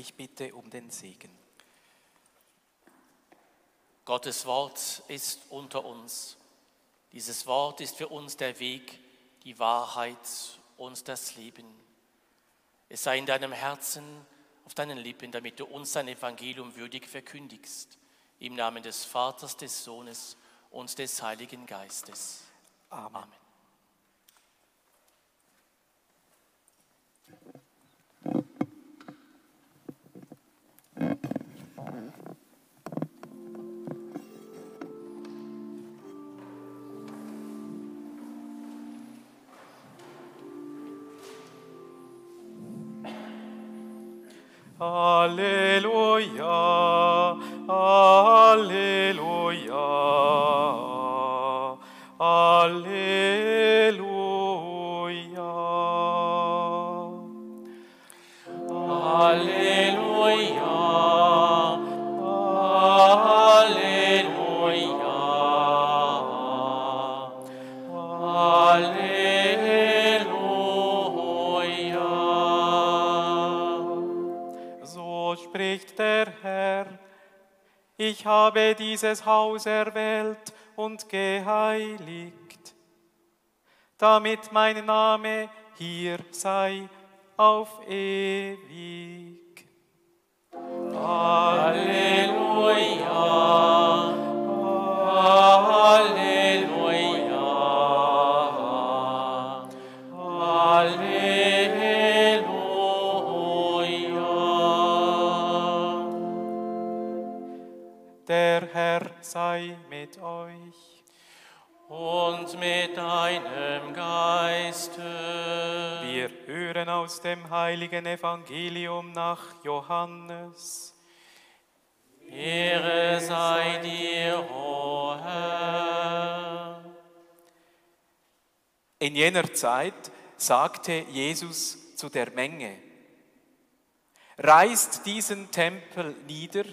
Ich bitte um den Segen. Gottes Wort ist unter uns. Dieses Wort ist für uns der Weg, die Wahrheit und das Leben. Es sei in deinem Herzen, auf deinen Lippen, damit du uns dein Evangelium würdig verkündigst. Im Namen des Vaters, des Sohnes und des Heiligen Geistes. Amen. Amen. Halleluja, Halleluja, Halleluja. Ich habe dieses Haus erwählt und geheiligt, damit mein Name hier sei auf ewig. Halleluja, sei mit euch Und mit deinem Geiste. Wir hören aus dem heiligen Evangelium nach Johannes. Ehre sei dir, o Herr. In jener Zeit sagte Jesus zu der Menge, reißt diesen Tempel nieder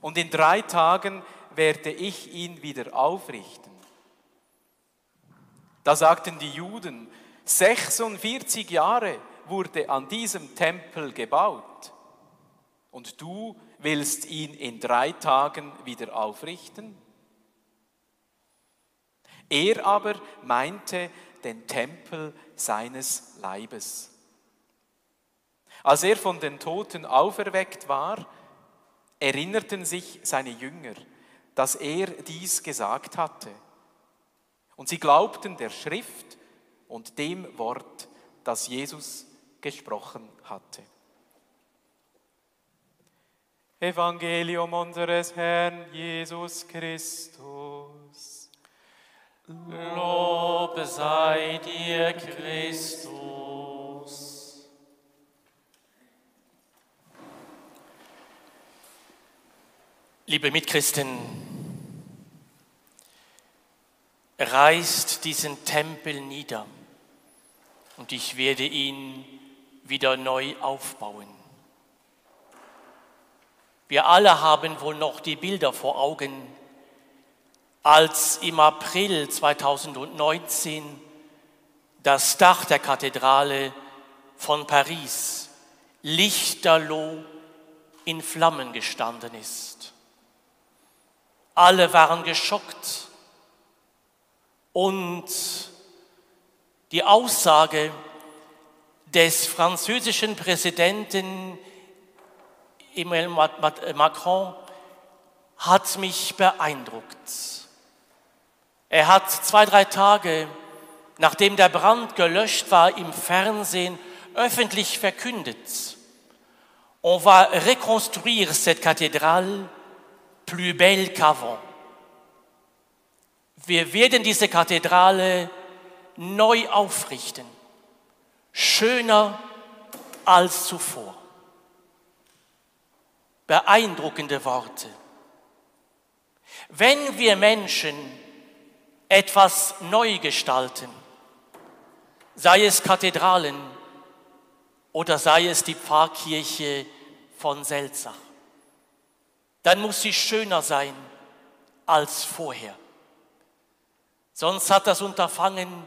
und in drei Tagen werde ich ihn wieder aufrichten. Da sagten die Juden, 46 Jahre wurde an diesem Tempel gebaut und du willst ihn in drei Tagen wieder aufrichten? Er aber meinte den Tempel seines Leibes. Als er von den Toten auferweckt war, erinnerten sich seine Jünger, dass er dies gesagt hatte. Und sie glaubten der Schrift und dem Wort, das Jesus gesprochen hatte. Evangelium unseres Herrn Jesus Christus. Lob sei dir, Christus. Liebe Mitchristen, reißt diesen Tempel nieder und ich werde ihn wieder neu aufbauen. Wir alle haben wohl noch die Bilder vor Augen, als im April 2019 das Dach der Kathedrale von Paris lichterloh in Flammen gestanden ist. Alle waren geschockt und die Aussage des französischen Präsidenten Emmanuel Macron hat mich beeindruckt. Er hat zwei, drei Tage, nachdem der Brand gelöscht war, im Fernsehen öffentlich verkündet, on va reconstruire cette cathédrale plus belle qu'avant. Wir werden diese Kathedrale neu aufrichten, schöner als zuvor. Beeindruckende Worte. Wenn wir Menschen etwas neu gestalten, sei es Kathedralen oder sei es die Pfarrkirche von Selzach, dann muss sie schöner sein als vorher. Sonst hat das Unterfangen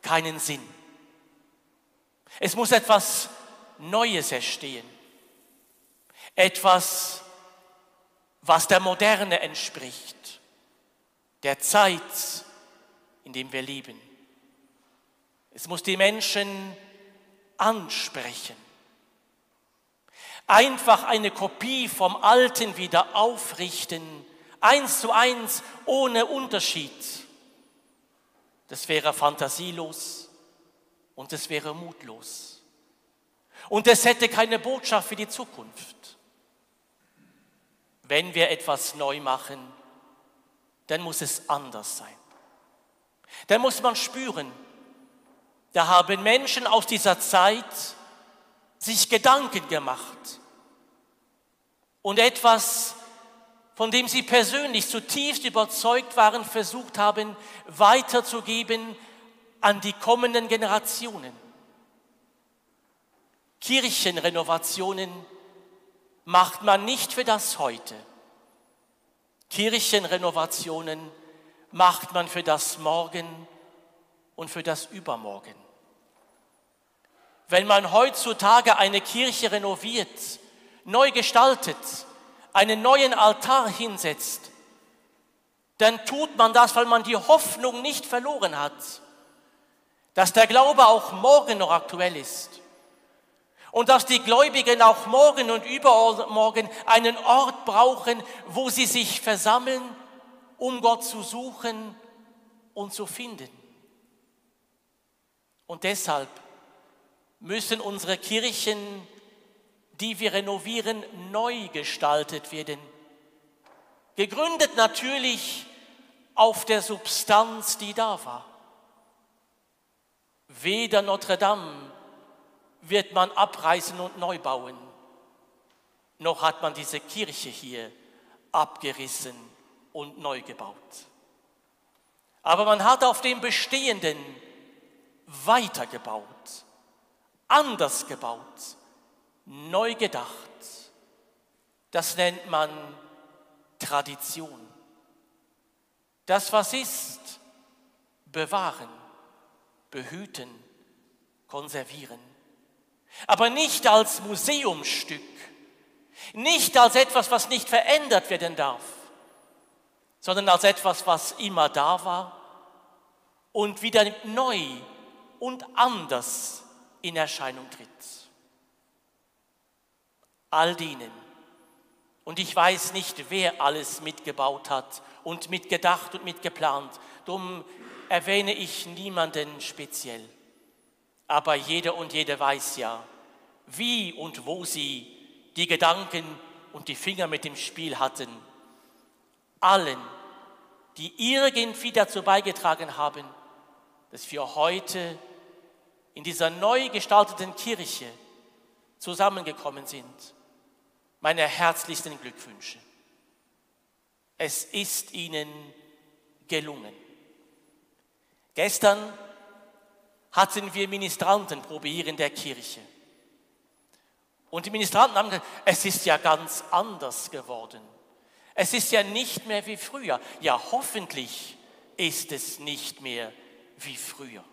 keinen Sinn. Es muss etwas Neues erstehen. Etwas, was der Moderne entspricht, der Zeit, in dem wir leben. Es muss die Menschen ansprechen. Einfach eine Kopie vom Alten wieder aufrichten, eins zu eins, ohne Unterschied. Das wäre fantasielos und es wäre mutlos. Und es hätte keine Botschaft für die Zukunft. Wenn wir etwas neu machen, dann muss es anders sein. Dann muss man spüren, da haben Menschen aus dieser Zeit sich Gedanken gemacht und etwas, von dem sie persönlich zutiefst überzeugt waren, versucht haben weiterzugeben an die kommenden Generationen. Kirchenrenovationen macht man nicht für das Heute. Kirchenrenovationen macht man für das Morgen und für das Übermorgen. Wenn man heutzutage eine Kirche renoviert, neu gestaltet, einen neuen Altar hinsetzt, dann tut man das, weil man die Hoffnung nicht verloren hat, dass der Glaube auch morgen noch aktuell ist und dass die Gläubigen auch morgen und übermorgen einen Ort brauchen, wo sie sich versammeln, um Gott zu suchen und zu finden. Und deshalb müssen unsere Kirchen, die wir renovieren, neu gestaltet werden. Gegründet natürlich auf der Substanz, die da war. Weder Notre Dame wird man abreißen und neu bauen, noch hat man diese Kirche hier abgerissen und neu gebaut. Aber man hat auf dem Bestehenden weitergebaut, anders gebaut, neu gedacht. Das nennt man Tradition. Das, was ist, bewahren, behüten, konservieren. Aber nicht als Museumsstück, nicht als etwas, was nicht verändert werden darf, sondern als etwas, was immer da war und wieder neu und anders in Erscheinung tritt. All denen. Und ich weiß nicht, wer alles mitgebaut hat und mitgedacht und mitgeplant. Darum erwähne ich niemanden speziell. Aber jeder und jede weiß ja, wie und wo sie die Gedanken und die Finger mit dem Spiel hatten. Allen, die irgendwie dazu beigetragen haben, dass wir heute in dieser neu gestalteten Kirche zusammengekommen sind. Meine herzlichsten Glückwünsche. Es ist Ihnen gelungen. Gestern hatten wir Ministrantenprobe hier in der Kirche. Und die Ministranten haben gesagt, es ist ja ganz anders geworden. Es ist ja nicht mehr wie früher. Ja, hoffentlich ist es nicht mehr wie früher.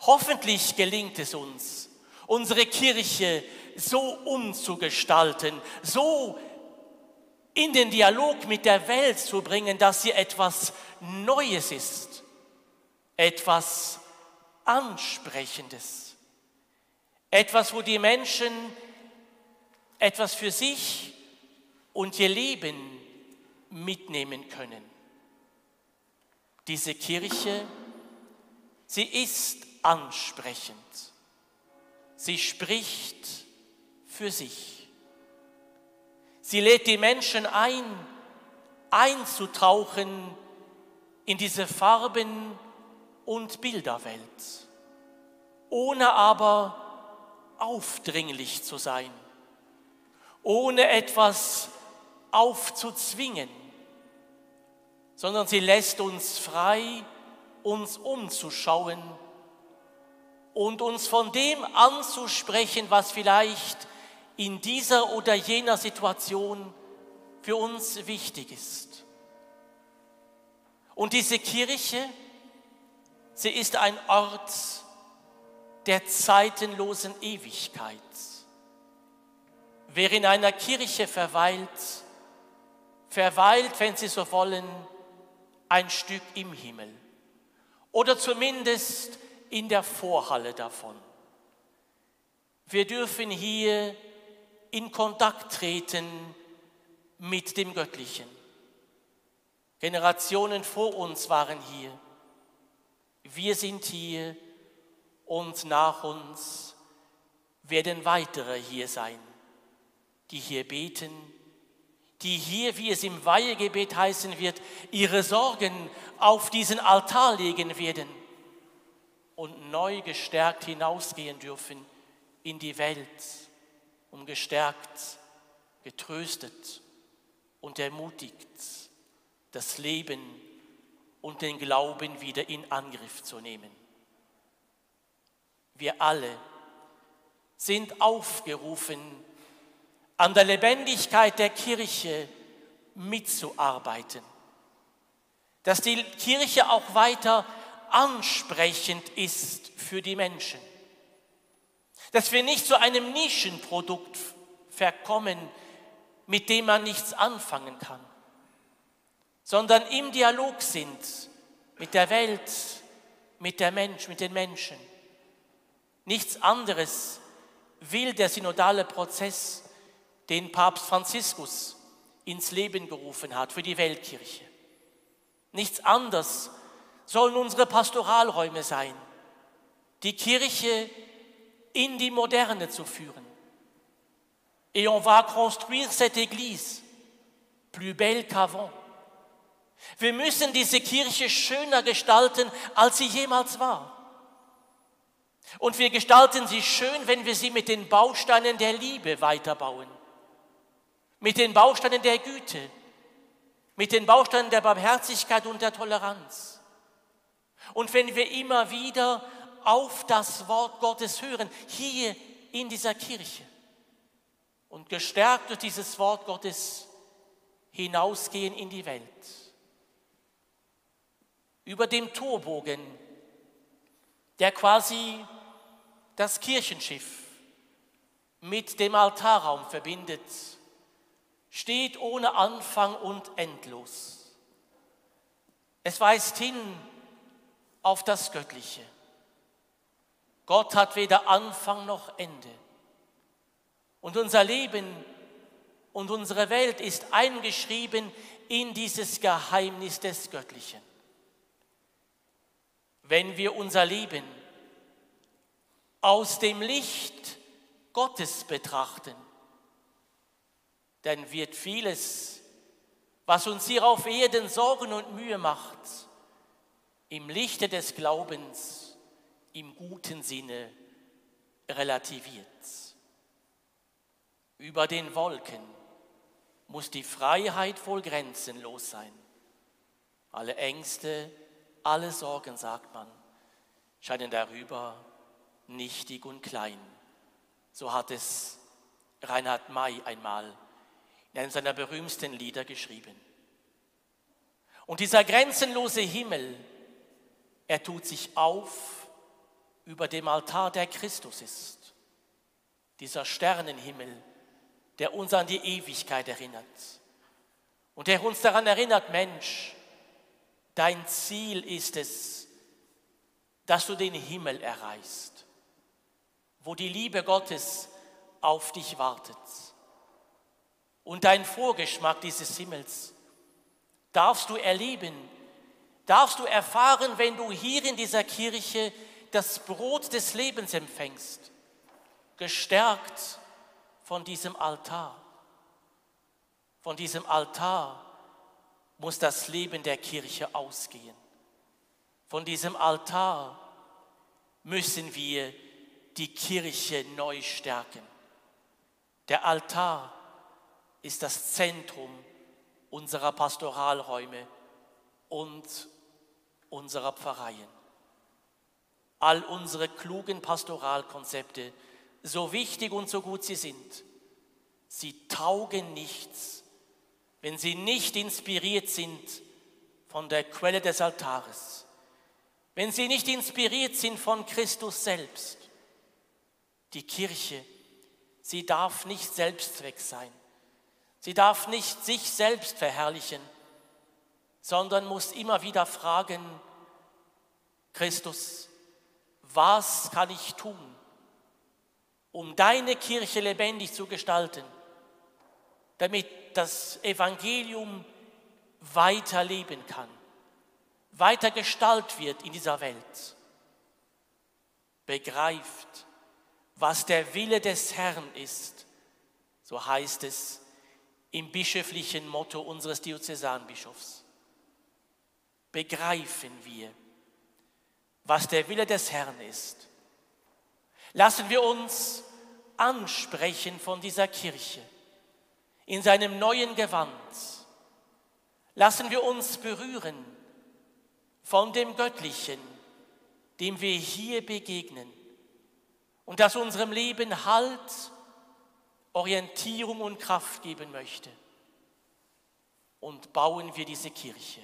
Hoffentlich gelingt es uns, unsere Kirche so umzugestalten, so in den Dialog mit der Welt zu bringen, dass sie etwas Neues ist, etwas Ansprechendes, etwas, wo die Menschen etwas für sich und ihr Leben mitnehmen können. Diese Kirche, sie ist ansprechend. Sie spricht für sich. Sie lädt die Menschen ein, einzutauchen in diese Farben und Bilderwelt, ohne aber aufdringlich zu sein, ohne etwas aufzuzwingen, sondern sie lässt uns frei, uns umzuschauen und uns von dem anzusprechen, was vielleicht in dieser oder jener Situation für uns wichtig ist. Und diese Kirche, sie ist ein Ort der zeitenlosen Ewigkeit. Wer in einer Kirche verweilt, verweilt, wenn Sie so wollen, ein Stück im Himmel oder zumindest in der Vorhalle davon. Wir dürfen hier in Kontakt treten mit dem Göttlichen. Generationen vor uns waren hier. Wir sind hier und nach uns werden weitere hier sein, die hier beten, die hier, wie es im Weihegebet heißen wird, ihre Sorgen auf diesen Altar legen werden und neu gestärkt hinausgehen dürfen in die Welt, um gestärkt, getröstet und ermutigt das Leben und den Glauben wieder in Angriff zu nehmen. Wir alle sind aufgerufen, an der Lebendigkeit der Kirche mitzuarbeiten. Dass die Kirche auch weiter ansprechend ist für die Menschen. Dass wir nicht zu einem Nischenprodukt verkommen, mit dem man nichts anfangen kann, sondern im Dialog sind mit der Welt, mit der Mensch, mit den Menschen. Nichts anderes will der synodale Prozess den Papst Franziskus ins Leben gerufen hat für die Weltkirche. Nichts anderes sollen unsere Pastoralräume sein, die Kirche in die Moderne zu führen. Et on va construire cette église plus belle qu'avant. Wir müssen diese Kirche schöner gestalten, als sie jemals war. Und wir gestalten sie schön, wenn wir sie mit den Bausteinen der Liebe weiterbauen mit den Bausteinen der Güte, mit den Bausteinen der Barmherzigkeit und der Toleranz. Und wenn wir immer wieder auf das Wort Gottes hören, hier in dieser Kirche, und gestärkt durch dieses Wort Gottes hinausgehen in die Welt. Über dem Torbogen, der quasi das Kirchenschiff mit dem Altarraum verbindet, steht ohne Anfang und endlos. Es weist hin auf das Göttliche. Gott hat weder Anfang noch Ende. Und unser Leben und unsere Welt ist eingeschrieben in dieses Geheimnis des Göttlichen. Wenn wir unser Leben aus dem Licht Gottes betrachten, dann wird vieles, was uns hier auf Erden Sorgen und Mühe macht, im Lichte des Glaubens im guten Sinne relativiert. Über den Wolken muss die Freiheit wohl grenzenlos sein. Alle Ängste, alle Sorgen, sagt man, scheinen darüber nichtig und klein. So hat es Reinhard May einmal in einem seiner berühmtesten Lieder geschrieben. Und dieser grenzenlose Himmel, er tut sich auf über dem Altar, der Christus ist. Dieser Sternenhimmel, der uns an die Ewigkeit erinnert. Und der uns daran erinnert, Mensch, dein Ziel ist es, dass du den Himmel erreichst, wo die Liebe Gottes auf dich wartet und dein Vorgeschmack dieses Himmels darfst du erleben, darfst du erfahren, wenn du hier in dieser Kirche das Brot des Lebens empfängst, gestärkt von diesem Altar. Von diesem Altar muss das Leben der Kirche ausgehen. Von diesem Altar müssen wir die Kirche neu stärken. Der Altar ist das Zentrum unserer Pastoralräume und unserer Pfarreien. All unsere klugen Pastoralkonzepte, so wichtig und so gut sie sind, sie taugen nichts, wenn sie nicht inspiriert sind von der Quelle des Altares, wenn sie nicht inspiriert sind von Christus selbst, Die Kirche, sie darf nicht Selbstzweck sein. Sie darf nicht sich selbst verherrlichen, sondern muss immer wieder fragen, Christus, was kann ich tun, um deine Kirche lebendig zu gestalten, damit das Evangelium weiterleben kann, weiter Gestalt wird in dieser Welt. Begreift, was der Wille des Herrn ist, so heißt es im bischöflichen Motto unseres Diözesanbischofs. Begreifen wir, was der Wille des Herrn ist. Lassen wir uns ansprechen von dieser Kirche in seinem neuen Gewand. Lassen wir uns berühren von dem Göttlichen, dem wir hier begegnen und das unserem Leben Halt, Orientierung und Kraft geben möchte. Und bauen wir diese Kirche.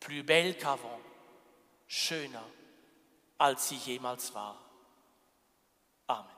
Plus belle qu'avant, schöner, als sie jemals war. Amen.